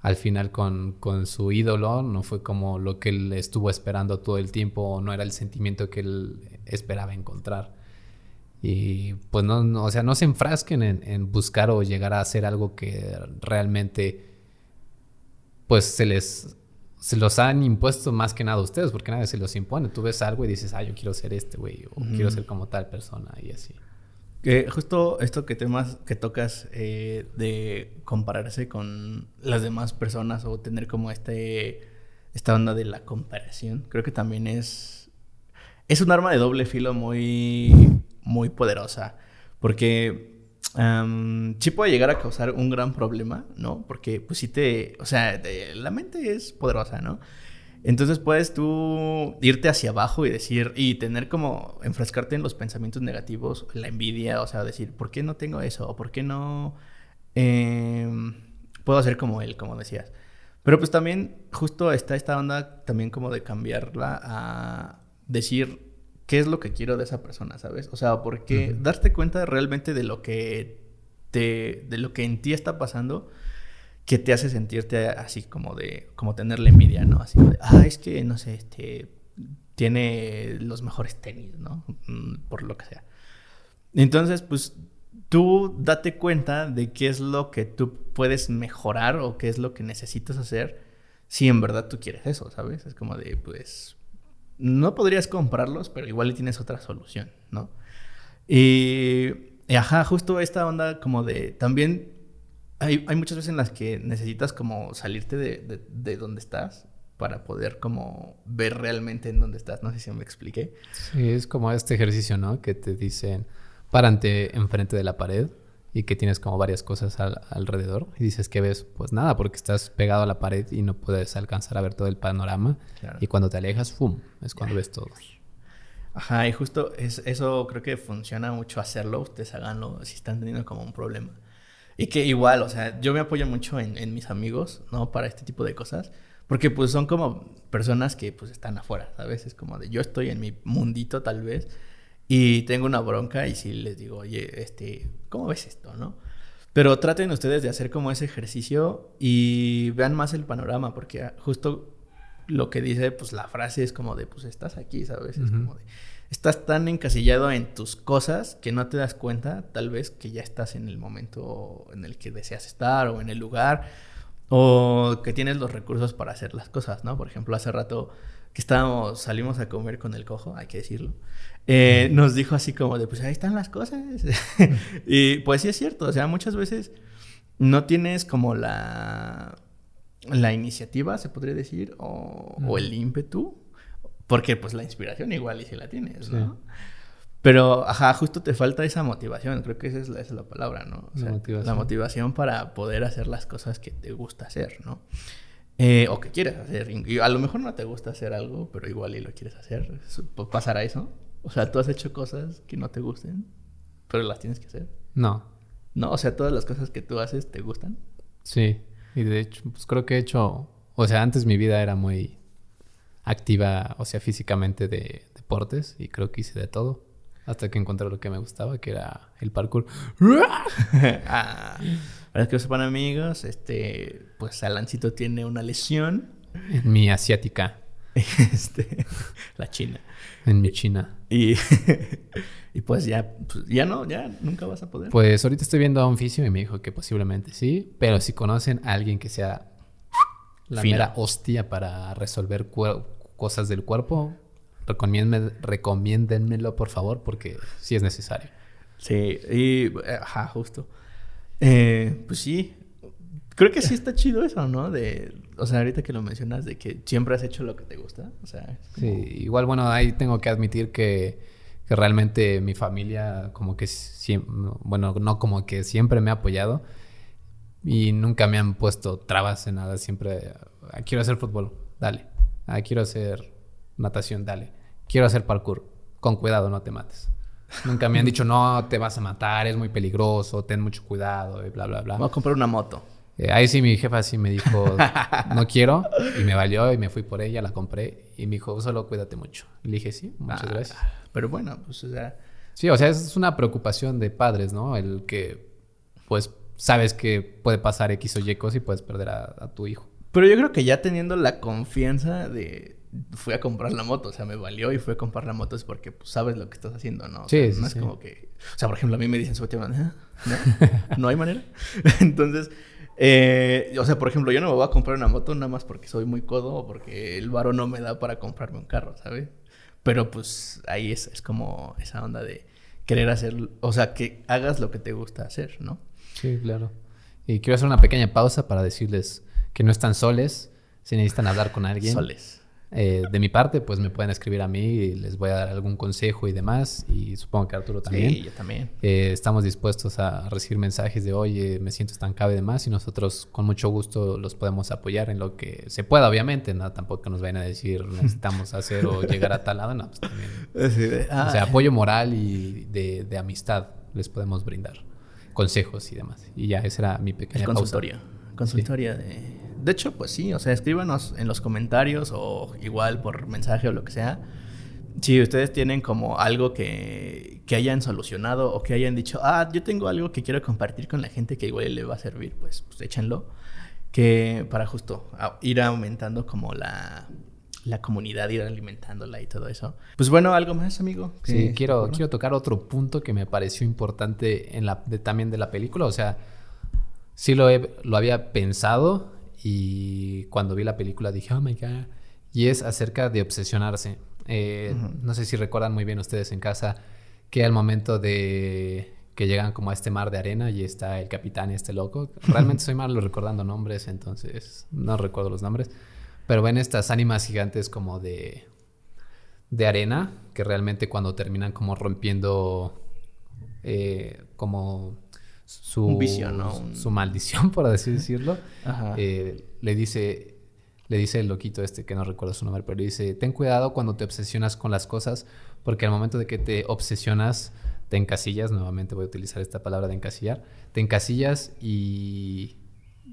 al final con, con, su ídolo no fue como lo que él estuvo esperando todo el tiempo o no era el sentimiento que él esperaba encontrar. Y pues no, o sea, no se enfrasquen en, en, buscar o llegar a hacer algo que realmente pues se les se los han impuesto más que nada ustedes, porque nadie se los impone. Tú ves algo y dices, ah, yo quiero ser este, güey, o quiero ser como tal persona, y así. justo esto que temas que tocas eh, de compararse con las demás personas o tener como este esta onda de la comparación, creo que también es es un arma de doble filo muy muy poderosa, porque sí puede llegar a causar un gran problema, ¿no? Porque pues si te, o sea, la mente es poderosa, ¿no? Entonces puedes tú irte hacia abajo y decir, y tener como, enfrascarte en los pensamientos negativos, la envidia, o sea, decir, ¿por qué no tengo eso? ¿O por qué no em, puedo hacer como él, como decías? Pero pues también justo está esta onda también como de cambiarla a decir, qué es lo que quiero de esa persona, ¿sabes? O sea, porque darte cuenta realmente de lo que te, de lo que en ti está pasando, que te hace sentirte así como de, como tenerle envidia, ¿no? Así como de, ah, es que, no sé, este, tiene los mejores tenis, ¿no? Mm, por lo que sea. Entonces, pues, tú date cuenta de qué es lo que tú puedes mejorar o qué es lo que necesitas hacer si en verdad tú quieres eso, ¿sabes? Es como de, pues, no podrías comprarlos, pero igual tienes otra solución, ¿no? Y, ajá, justo esta onda como de, también hay, muchas veces en las que necesitas como salirte de, de, donde estás para poder como ver realmente en dónde estás. No sé si me expliqué. Sí, es como este ejercicio, ¿no? Que te dicen, párate enfrente de la pared y que tienes como varias cosas alrededor y dices que ves, pues nada, porque estás pegado a la pared y no puedes alcanzar a ver todo el panorama y cuando te alejas, ¡fum! Es cuando ves todo. Ajá, y justo es, eso creo que funciona mucho hacerlo, ustedes háganlo si están teniendo como un problema. Y que igual, o sea, yo me apoyo mucho en, en mis amigos, ¿no? Para este tipo de cosas. Porque pues son como personas que pues están afuera, ¿sabes? Es como de yo estoy en mi mundito tal vez y tengo una bronca y si les digo, oye, este, ¿cómo ves esto, no? Pero traten ustedes de hacer como ese ejercicio y vean más el panorama, porque justo lo que dice, pues la frase es como de, pues estás aquí, ¿sabes? Es como de, estás tan encasillado en tus cosas que no te das cuenta, tal vez, que ya estás en el momento en el que deseas estar o en el lugar, o que tienes los recursos para hacer las cosas, ¿no? Por ejemplo, hace rato que estábamos, salimos a comer con el cojo, hay que decirlo. Eh, nos dijo así como de, pues ahí están las cosas. y pues sí es cierto, o sea, muchas veces no tienes como la, la iniciativa, se podría decir, o, el ímpetu, porque pues la inspiración igual y si la tienes, ¿no? Pero, ajá, justo te falta esa motivación, creo que esa es la, esa es la palabra, ¿no? la, motivación. la motivación para poder hacer las cosas que te gusta hacer, ¿no? Eh, o que quieres hacer. A lo mejor no te gusta hacer algo, pero igual y lo quieres hacer. ¿Pasará eso? O sea, tú has hecho cosas que no te gusten, pero las tienes que hacer. No. No, o sea, todas las cosas que tú haces te gustan. Sí, y de hecho, pues creo que he hecho, o sea, antes mi vida era muy activa, o sea, físicamente de deportes y creo que hice de todo. Hasta que encontré lo que me gustaba, que era el parkour. ah, para que sepan amigos, este, pues Alancito tiene una lesión. En mi asiática. Este, la China. En mi China. Y, y pues ya, pues ya no, ya nunca vas a poder. Pues ahorita estoy viendo a un fisio y me dijo que posiblemente sí, pero si conocen a alguien que sea la Fina. mera hostia para resolver cosas del cuerpo, recomiéndme- recomiéndenmelo por favor porque sí es necesario. Sí, y, ajá, justo. Eh, pues sí, creo que sí está chido eso, ¿no? De, o sea, ahorita que lo mencionas, de que siempre has hecho lo que te gusta, o sea, como- Sí, igual bueno, ahí tengo que admitir que, que realmente mi familia como que siempre, bueno, no como que siempre me ha apoyado y nunca me han puesto trabas en nada, siempre "Ah, quiero hacer fútbol, dale, Ah, quiero hacer natación, dale, quiero hacer parkour, con cuidado, no te mates. Nunca me han dicho, no, te vas a matar, es muy peligroso, ten mucho cuidado y bla, bla, bla. Voy a comprar una moto. Eh, ahí sí mi jefa sí me dijo, no quiero, y me valió y me fui por ella, la compré, y me dijo, solo cuídate mucho. Le dije, sí, muchas Ah, gracias. Pero bueno, pues, o sea, Sí, o sea, es una preocupación de padres, ¿no? El que, pues, sabes que puede pasar X o Y cosas y puedes perder a, a tu hijo. pero yo creo que ya teniendo la confianza de fui a comprar la moto, o sea, me valió y fui a comprar la moto es porque pues, sabes lo que estás haciendo, ¿no? O Sí, sea, sí, no es sí. como que, o sea, por ejemplo, a mí me dicen, ¿eh? ¿no? No hay manera. Entonces, eh, o sea, por ejemplo, yo no me voy a comprar una moto nada más porque soy muy codo o porque el varo no me da para comprarme un carro, ¿sabes? Pero pues ahí es, es como esa onda de querer hacer, o sea, que hagas lo que te gusta hacer, ¿no? Sí, claro. Y quiero hacer una pequeña pausa para decirles que no están soles, si necesitan hablar con alguien. Soles. Eh, de mi parte, pues me pueden escribir a mí y les voy a dar algún consejo y demás. Y supongo que Arturo también. Sí, yo también. Eh, estamos dispuestos a recibir mensajes de oye, me siento estancado y demás, y nosotros con mucho gusto los podemos apoyar en lo que se pueda, obviamente, no tampoco nos vayan a decir necesitamos hacer o llegar a tal lado, no, pues también. O sea, apoyo moral y de, de amistad les podemos brindar, consejos y demás. Y ya, esa era mi pequeña Es pausa. consultorio. Consultoria de... De hecho, pues sí, o sea, escríbanos en los comentarios o igual por mensaje o lo que sea. Si ustedes tienen como algo que, que hayan solucionado o que hayan dicho, ah, yo tengo algo que quiero compartir con la gente que igual le va a servir, pues, pues échenlo. Que para justo ir aumentando como la, la comunidad, ir alimentándola y todo eso. Pues bueno, algo más, amigo. Sí, quiero, quiero tocar otro punto que me pareció importante en la, de- también de la película. O sea, sí lo, he- lo había pensado y cuando vi la película dije, oh my god. Y es acerca de obsesionarse. Eh, No sé si recuerdan muy bien ustedes en casa que al momento de que llegan como a este mar de arena y está el capitán y este loco. Realmente soy malo recordando nombres, entonces no recuerdo los nombres. Pero ven estas ánimas gigantes como de, de arena que realmente cuando terminan como rompiendo eh, como su, Un vicio, ¿no? Un- su maldición, por así decirlo, Ajá. eh, le dice le dice el loquito este que no recuerdo su nombre, pero le dice, ten cuidado cuando te obsesionas con las cosas, porque al momento de que te obsesionas, te encasillas, nuevamente voy a utilizar esta palabra de encasillar, te encasillas y,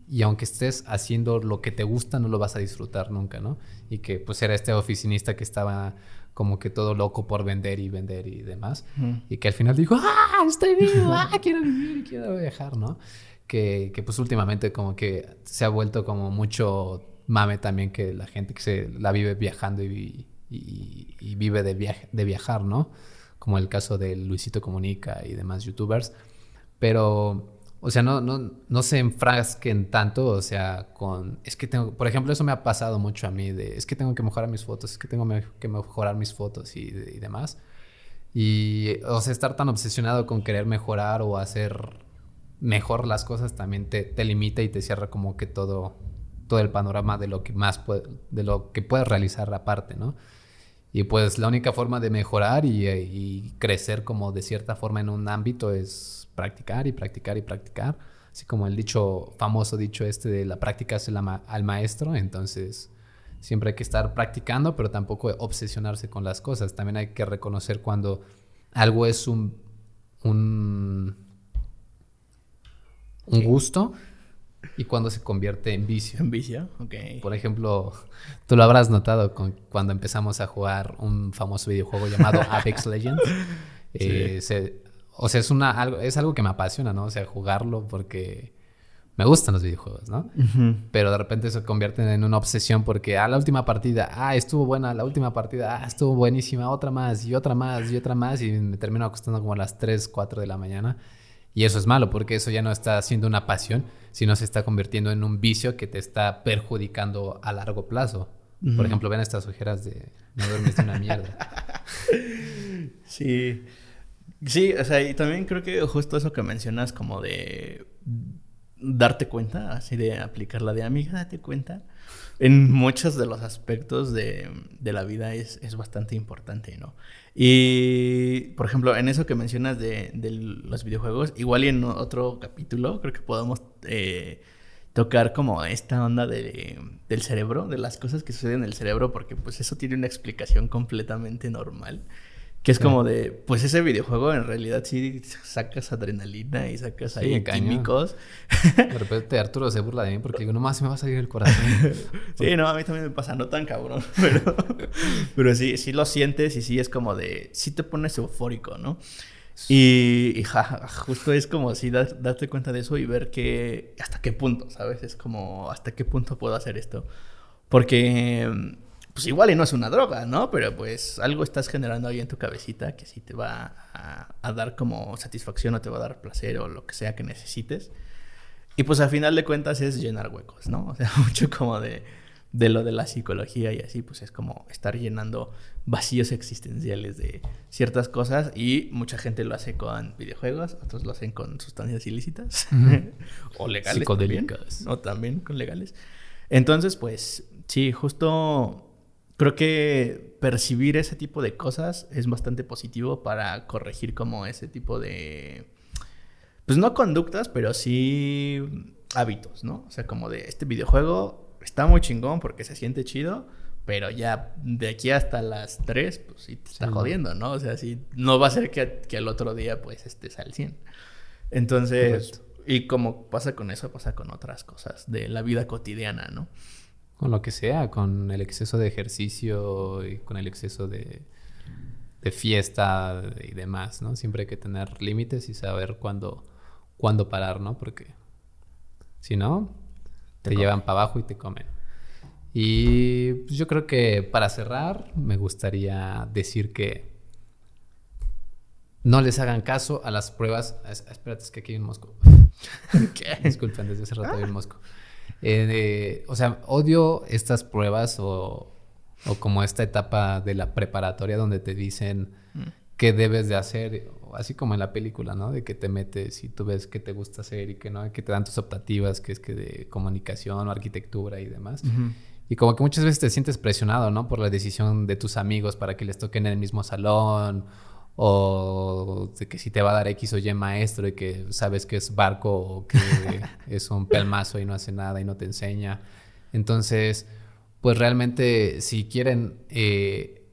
y aunque estés haciendo lo que te gusta, no lo vas a disfrutar nunca, ¿no? Y que pues era este oficinista que estaba como que todo loco por vender y vender y demás, y que al final dijo, ¡ah, estoy vivo! ¡ah, quiero vivir! ¡Quiero viajar! ¿no? Que, que pues últimamente como que se ha vuelto como mucho mame también que la gente que se la vive viajando y, y- y vive de, viaje, de viajar, ¿no? Como el caso de Luisito Comunica y demás youtubers. Pero, o sea, no, no, no se enfrasquen tanto, o sea, con... Es que tengo, por ejemplo, eso me ha pasado mucho a mí, de, es que tengo que mejorar mis fotos, es que tengo que mejorar mis fotos y, y demás. Y, o sea, estar tan obsesionado con querer mejorar o hacer mejor las cosas también te, te limita y te cierra como que todo, todo el panorama de lo que más puede, de lo que puedes realizar aparte, ¿no? Y pues la única forma de mejorar y, y crecer como de cierta forma en un ámbito es practicar y practicar y practicar. Así como el dicho, famoso dicho este de la práctica es al maestro, entonces siempre hay que estar practicando, pero tampoco obsesionarse con las cosas. También hay que reconocer cuando algo es un, un, un gusto y cuando se convierte en vicio. ¿En vicio? Ok. Por ejemplo, tú lo habrás notado con- cuando empezamos a jugar un famoso videojuego llamado Apex Legends. Eh, se- o sea, es, una, algo, es algo que me apasiona, ¿no? O sea, jugarlo porque, me gustan los videojuegos, ¿no? Pero de repente se convierten en una obsesión porque, ah, la última partida, ah, estuvo buena, la última partida, ah, estuvo buenísima, otra más, y otra más, y otra más, y me termino acostando como a las 3, 4 de la mañana. Y eso es malo porque eso ya no está siendo una pasión, sino se está convirtiendo en un vicio que te está perjudicando a largo plazo. Por ejemplo, ven estas ojeras de no duermes una mierda. sí. Sí, o sea, y también creo que justo eso que mencionas como de darte cuenta, así de aplicar la de amiga, date cuenta. En muchos de los aspectos de, de la vida es, es, bastante importante, ¿no? Y, por ejemplo, en eso que mencionas de, de los videojuegos, igual y en otro capítulo creo que podemos eh, tocar como esta onda de, del cerebro, de las cosas que suceden en el cerebro, porque pues eso tiene una explicación completamente normal. Que es como de, pues ese videojuego en realidad sí sacas adrenalina y sacas ahí químicos. De repente Arturo se burla de mí porque digo, nomás me va a salir el corazón. sí, no, a mí también me pasa, no tan cabrón, pero, pero sí, sí lo sientes y sí es como de, sí te pones eufórico, ¿no? Y, justo es como así darte cuenta de eso y ver que hasta qué punto, ¿sabes? Es como hasta qué punto puedo hacer esto. Porque pues igual y no es una droga, ¿no? Pero pues algo estás generando ahí en tu cabecita que sí te va a, dar como satisfacción o te va a dar placer o lo que sea que necesites. Y pues al final de cuentas es llenar huecos, ¿no? O sea, mucho como de, de lo de la psicología y así, pues es como estar llenando vacíos existenciales de ciertas cosas y mucha gente lo hace con videojuegos, otros lo hacen con sustancias ilícitas o legales. Psicodélicas. También, o también con legales. Entonces, pues sí, justo creo que percibir ese tipo de cosas es bastante positivo para corregir como ese tipo de, pues no conductas, pero sí hábitos, ¿no? O sea, como de este videojuego está muy chingón porque se siente chido, pero ya de aquí hasta las 3, pues sí te está jodiendo, ¿no? O sea, sí, no va a ser que, que al otro día pues estés al 100. Entonces, y como pasa con eso, pasa con otras cosas de la vida cotidiana, ¿no? Con lo que sea, con el exceso de ejercicio y con el exceso de, de fiesta y demás, ¿no? Siempre hay que tener límites y saber cuándo, cuándo parar, ¿no? Porque si no, te, llevan para abajo y te comen. Y pues, yo creo que para cerrar, me gustaría decir que no les hagan caso a las pruebas. espérate, es que aquí hay un mosco. ¿Qué? Disculpen, desde hace rato hay un mosco. Eh, o sea, odio estas pruebas o, como esta etapa de la preparatoria donde te dicen mm. qué debes de hacer, así como en la película, ¿no? De que te metes y tú ves qué te gusta hacer y que no, que te dan tus optativas, que es que de comunicación o arquitectura y demás. Y como que muchas veces te sientes presionado, ¿no? Por la decisión de tus amigos para que les toquen en el mismo salón o de que si te va a dar X o Y maestro y que sabes que es barco o que es un pelmazo y no hace nada y no te enseña. Entonces, pues realmente si quieren eh,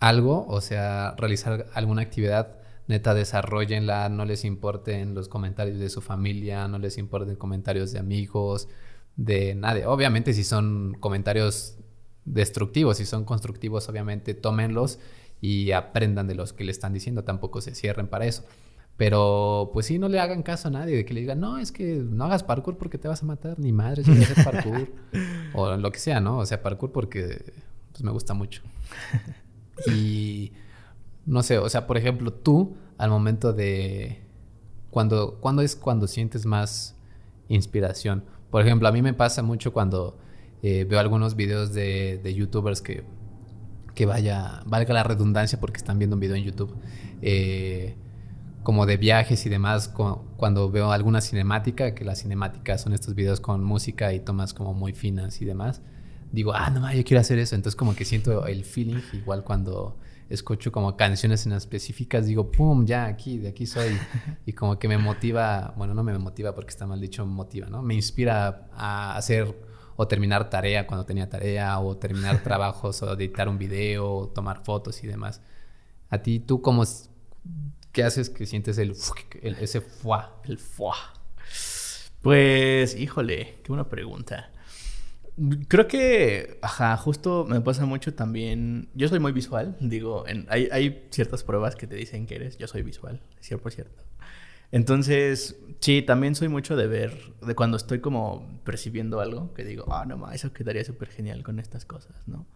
algo, o sea, realizar alguna actividad, neta, desarrollenla, no les importen los comentarios de su familia, no les importen comentarios de amigos, de nadie. Obviamente si son comentarios destructivos, si son constructivos, obviamente tómenlos y aprendan de los que le están diciendo, tampoco se cierren para eso. Pero pues sí, no le hagan caso a nadie de que le digan, no, es que no hagas parkour porque te vas a matar, ni madre, si hacer parkour. o lo que sea, ¿no? O sea, parkour porque pues, me gusta mucho. y no sé, o sea, por ejemplo, tú al momento de... Cuando, ¿Cuándo es cuando sientes más inspiración? Por ejemplo, a mí me pasa mucho cuando eh, veo algunos videos de, de youtubers que que vaya, valga la redundancia porque están viendo un video en YouTube, eh, como de viajes y demás, cuando veo alguna cinemática, que las cinemáticas son estos videos con música y tomas como muy finas y demás, digo, ah, no, yo quiero hacer eso. Entonces como que siento el feeling, igual cuando escucho como canciones en específicas, digo, pum, ya aquí, de aquí soy. Y como que me motiva, bueno, no me motiva porque está mal dicho, motiva, ¿no? Me inspira a hacer o terminar tarea cuando tenía tarea, o terminar trabajos, o editar un video, o tomar fotos y demás. A ti, ¿tú cómo, qué haces que sientes el, ese fuá? El fuá. Pues, híjole, qué buena pregunta. Creo que, ajá, justo me pasa mucho también. Yo soy muy visual, digo, hay, hay, ciertas pruebas que te dicen que eres. Yo soy visual, cierto por cierto. Entonces, sí, también soy mucho de ver, de cuando estoy como percibiendo algo, que digo, ah, no, ma, eso quedaría súper genial con estas cosas, ¿no?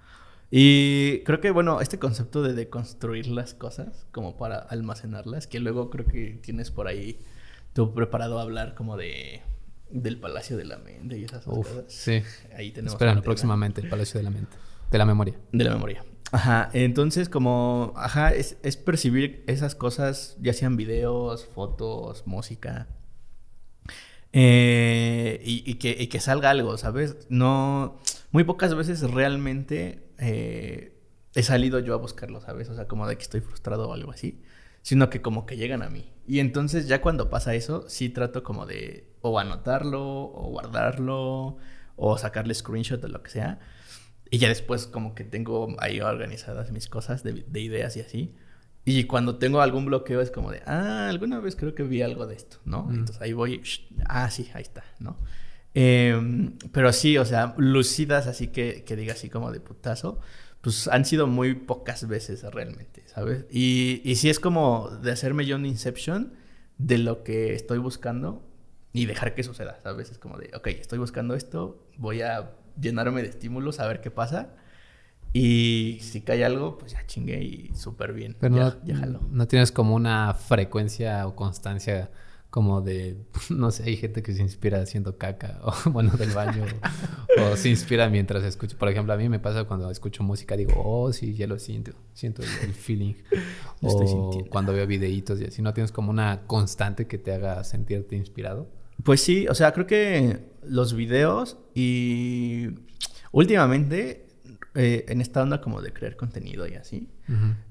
Y creo que, bueno, este concepto de deconstruir las cosas como para almacenarlas, que luego creo que tienes por ahí tú preparado a hablar como de del Palacio de la Mente y esas cosas. Sí. Ahí tenemos. Esperan próximamente el Palacio de la Mente. De la memoria. De la memoria. Ajá, entonces como, ajá, es, es percibir esas cosas, ya sean videos, fotos, música, eh, y, y que, y que salga algo, ¿sabes? No, muy pocas veces realmente eh, he salido yo a buscarlo, ¿sabes? O sea, como de que estoy frustrado o algo así, sino que como que llegan a mí. Y entonces ya cuando pasa eso, sí trato como de o anotarlo, o guardarlo, o sacarle screenshot o lo que sea. Y ya después como que tengo ahí organizadas mis cosas de, de ideas y así. Y cuando tengo algún bloqueo es como de, ah, alguna vez creo que vi algo de esto, ¿no? Mm. Entonces ahí voy, shh, ah, sí, ahí está, ¿no? Eh, pero sí, o sea, lucidas así que, que diga así como de putazo, pues han sido muy pocas veces realmente, ¿sabes? Y, y sí es como de hacerme yo un inception de lo que estoy buscando y dejar que suceda, ¿sabes? Es como de, ok, estoy buscando esto, voy a llenarme de estímulos a ver qué pasa. Y si cae algo, pues ya chingué y súper bien. Pero ya, no, ya jaló. no tienes como una frecuencia o constancia como de, no sé, hay gente que se inspira haciendo caca o bueno, del baño o, o se inspira mientras escucha. Por ejemplo, a mí me pasa cuando escucho música, digo, oh, sí, ya lo siento, siento el, el feeling. Lo estoy o sintiendo. cuando veo videitos y así, ¿no tienes como una constante que te haga sentirte inspirado? Pues sí, o sea, creo que los videos y últimamente eh, en esta onda como de crear contenido y así,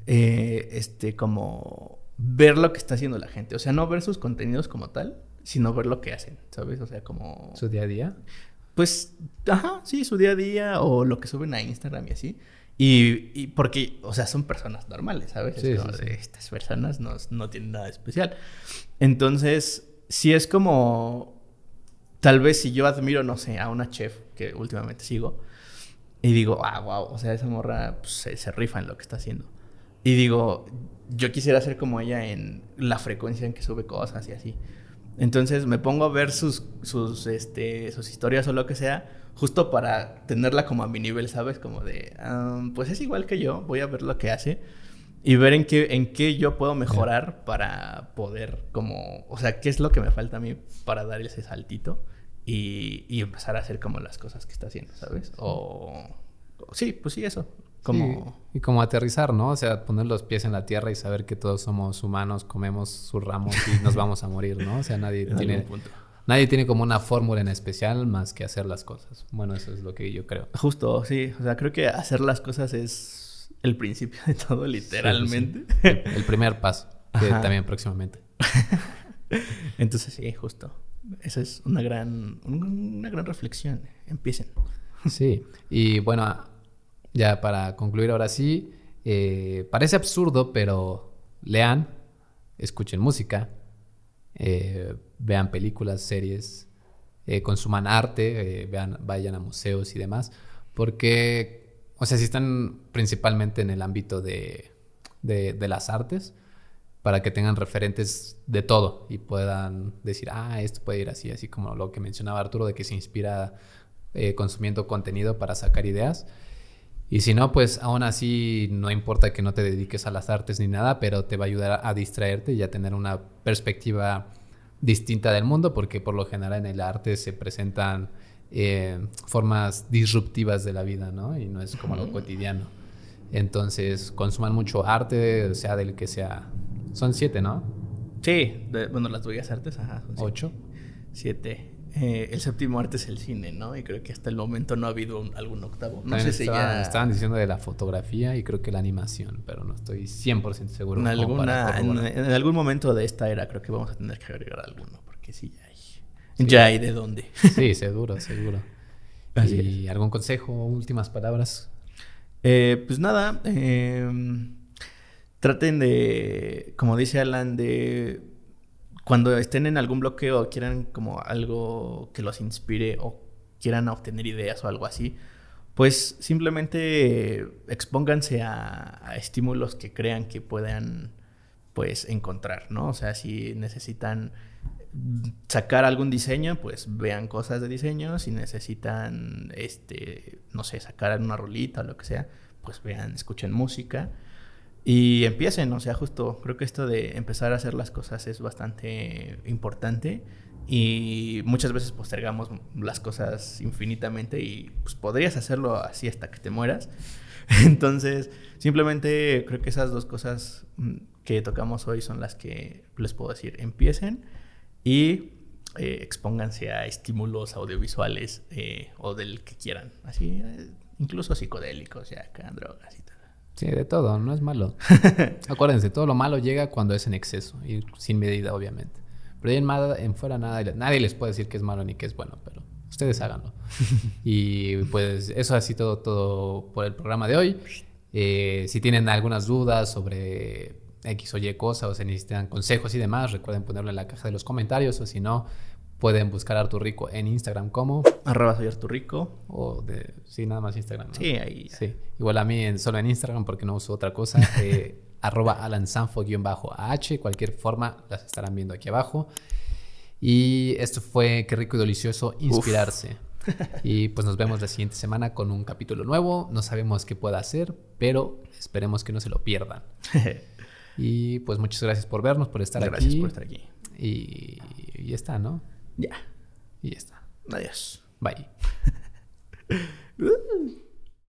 eh, este, como ver lo que está haciendo la gente. O sea, no ver sus contenidos como tal, sino ver lo que hacen, ¿sabes? O sea, como... Su día a día. Pues, ajá, sí, su día a día o lo que suben a Instagram y así. Y, y porque, o sea, son personas normales, ¿sabes? Sí, Es como sí, de, sí. Estas personas no, no tienen nada especial. Entonces, sí es como, tal vez si yo admiro, no sé, a una chef que últimamente sigo, y digo, ah, wow, o sea, esa morra pues, se, se rifa en lo que está haciendo. Y digo, yo quisiera ser como ella en la frecuencia en que sube cosas y así. Entonces me pongo a ver sus, sus, este, sus historias o lo que sea, justo para tenerla como a mi nivel, ¿sabes? Como de, ah, pues es igual que yo, voy a ver lo que hace y ver en qué, en qué yo puedo mejorar para poder como, o sea, qué es lo que me falta a mí para dar ese saltito y, y empezar a hacer como las cosas que está haciendo, ¿sabes? O, sí, pues sí, eso. Como... Sí, y como aterrizar, ¿no? O sea, poner los pies en la tierra y saber que todos somos humanos, comemos sus ramos y nos vamos a morir, ¿no? O sea, nadie en tiene, punto. nadie tiene como una fórmula en especial más que hacer las cosas. Bueno, eso es lo que yo creo. Justo, sí. O sea, creo que hacer las cosas es el principio de todo, literalmente. Sí, sí, sí. El primer paso, que Ajá. también próximamente. Entonces, sí, justo. Esa es una gran, un- una gran reflexión. Empiecen. Sí, y bueno, ya para concluir ahora sí, eh, parece absurdo, pero lean, escuchen música, eh, vean películas, series, eh, consuman arte, vean, vayan a museos y demás, porque, o sea, si están principalmente en el ámbito de, de, de las artes, para que tengan referentes de todo y puedan decir, ah, esto puede ir así, así como lo que mencionaba Arturo, de que se inspira eh, consumiendo contenido para sacar ideas. Y si no, pues aún así no importa que no te dediques a las artes ni nada, pero te va a ayudar a distraerte y a tener una perspectiva distinta del mundo, porque por lo general en el arte se presentan eh, formas disruptivas de la vida, ¿no? Y no es como lo cotidiano. Entonces, consuman mucho arte, sea del que sea. Son siete, ¿no? Sí, de- bueno, las bellas artes, ajá. son. Ocho. Siete. Eh, el séptimo arte es el cine, ¿no? Y creo que hasta el momento no ha habido un- algún octavo. No También sé si estaban, ya... estaban diciendo de la fotografía y creo que la animación, pero no estoy 100% seguro. En, alguna, en algún momento de esta era creo que vamos a tener que agregar alguno, porque sí, ya Ya hay de dónde. Sí, seguro, seguro. Así ¿Y algún consejo, últimas palabras? Eh, pues nada, eh, traten de, como dice Alan, de cuando estén en algún bloqueo o quieran como algo que los inspire o quieran obtener ideas o algo así, pues simplemente expónganse a, a estímulos que crean que puedan pues encontrar, ¿no? O sea, si necesitan sacar algún diseño, pues vean cosas de diseño. Si necesitan, este, no sé, sacar una rolita o lo que sea, pues vean, escuchen música. Y empiecen, o sea, justo creo que esto de empezar a hacer las cosas es bastante importante y muchas veces postergamos las cosas infinitamente y pues podrías hacerlo así hasta que te mueras. Entonces, simplemente creo que esas dos cosas mm, que tocamos hoy son las que les puedo decir. Empiecen y eh, expónganse a estímulos audiovisuales eh, o del que quieran. Así, eh, incluso psicodélicos, ya drogas y todo. Sí, de todo, no es malo. Acuérdense, todo lo malo llega cuando es en exceso y sin medida, obviamente. Pero ahí en, en fuera nada, nadie les puede decir que es malo ni que es bueno, pero ustedes háganlo. y pues eso así todo, todo por el programa de hoy. si tienen algunas dudas sobre X o Y cosa o se necesitan consejos y demás, recuerden ponerlo en la caja de los comentarios o si no, pueden buscar a Artur Rico en Instagram como arroba soy Artur Rico. o de sí nada más Instagram sí ahí sí igual a mí en, solo en Instagram porque no uso otra cosa eh, arroba alansanfo bajo h cualquier forma las estarán viendo aquí abajo. Y esto fue qué rico y delicioso inspirarse. Y pues nos vemos la siguiente semana con un capítulo nuevo. No sabemos qué pueda hacer pero esperemos que no se lo pierdan Y pues muchas gracias por vernos, por estar aquí. Gracias por estar aquí. Y, y ya está, ¿no? Ya. Y ya está. Adiós. Bye.